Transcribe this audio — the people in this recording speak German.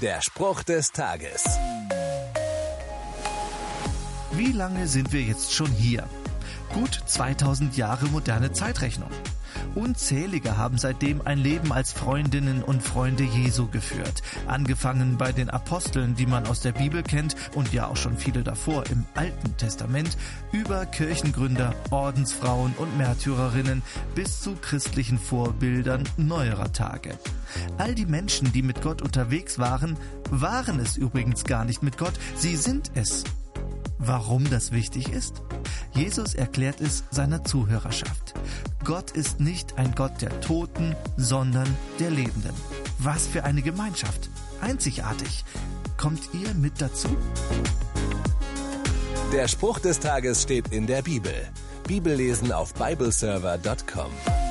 Der Spruch des Tages. Wie lange sind wir jetzt schon hier? Gut 2000 Jahre moderne Zeitrechnung. Unzählige haben seitdem ein Leben als Freundinnen und Freunde Jesu geführt. Angefangen bei den Aposteln, die man aus der Bibel kennt und ja auch schon viele davor im Alten Testament, über Kirchengründer, Ordensfrauen und Märtyrerinnen bis zu christlichen Vorbildern neuerer Tage. All die Menschen, die mit Gott unterwegs waren, waren es übrigens gar nicht mit Gott, sie sind es. Warum das wichtig ist? Jesus erklärt es seiner Zuhörerschaft. Gott ist nicht ein Gott der Toten, sondern der Lebenden. Was für eine Gemeinschaft. Einzigartig. Kommt ihr mit dazu? Der Spruch des Tages steht in der Bibel. Bibellesen auf bibleserver.com.